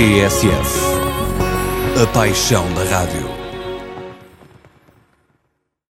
TSF. A paixão da rádio.